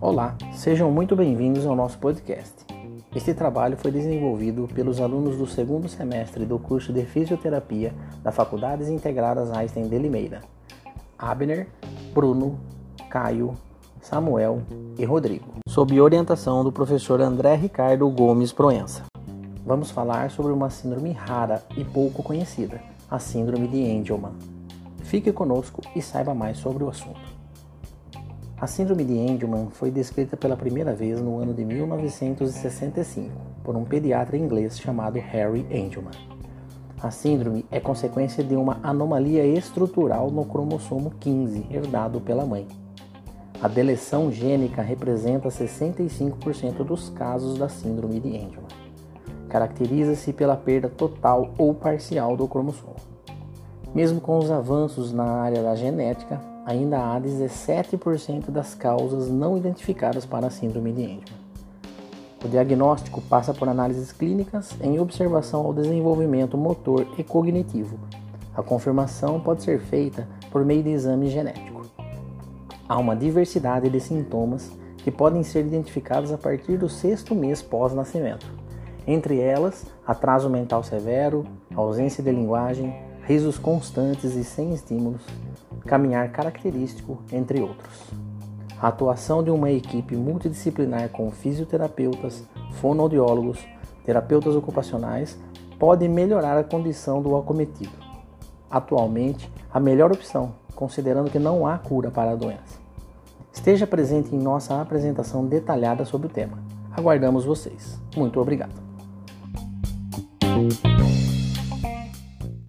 Olá, sejam muito bem-vindos ao nosso podcast. Este trabalho foi desenvolvido pelos alunos do segundo semestre do curso de Fisioterapia da Faculdades Integradas Einstein de Limeira. Abner, Bruno, Caio, Samuel e Rodrigo, sob orientação do professor André Ricardo Gomes Proença. Vamos falar sobre uma síndrome rara e pouco conhecida, a síndrome de Angelman. Fique conosco e saiba mais sobre o assunto. A síndrome de Angelman foi descrita pela primeira vez no ano de 1965 por um pediatra inglês chamado Harry Angelman. A síndrome é consequência de uma anomalia estrutural no cromossomo 15 herdado pela mãe. A deleção gênica representa 65% dos casos da síndrome de Angelman. Caracteriza-se pela perda total ou parcial do cromossomo. Mesmo com os avanços na área da genética, ainda há 17% das causas não identificadas para a síndrome de Angelman. O diagnóstico passa por análises clínicas em observação ao desenvolvimento motor e cognitivo. A confirmação pode ser feita por meio de exame genético. Há uma diversidade de sintomas que podem ser identificados a partir do sexto mês pós-nascimento. Entre elas, atraso mental severo, ausência de linguagem, risos constantes e sem estímulos, caminhar característico, entre outros. A atuação de uma equipe multidisciplinar com fisioterapeutas, fonoaudiólogos, terapeutas ocupacionais pode melhorar a condição do acometido. Atualmente, a melhor opção, considerando que não há cura para a doença. Esteja presente em nossa apresentação detalhada sobre o tema. Aguardamos vocês. Muito obrigado.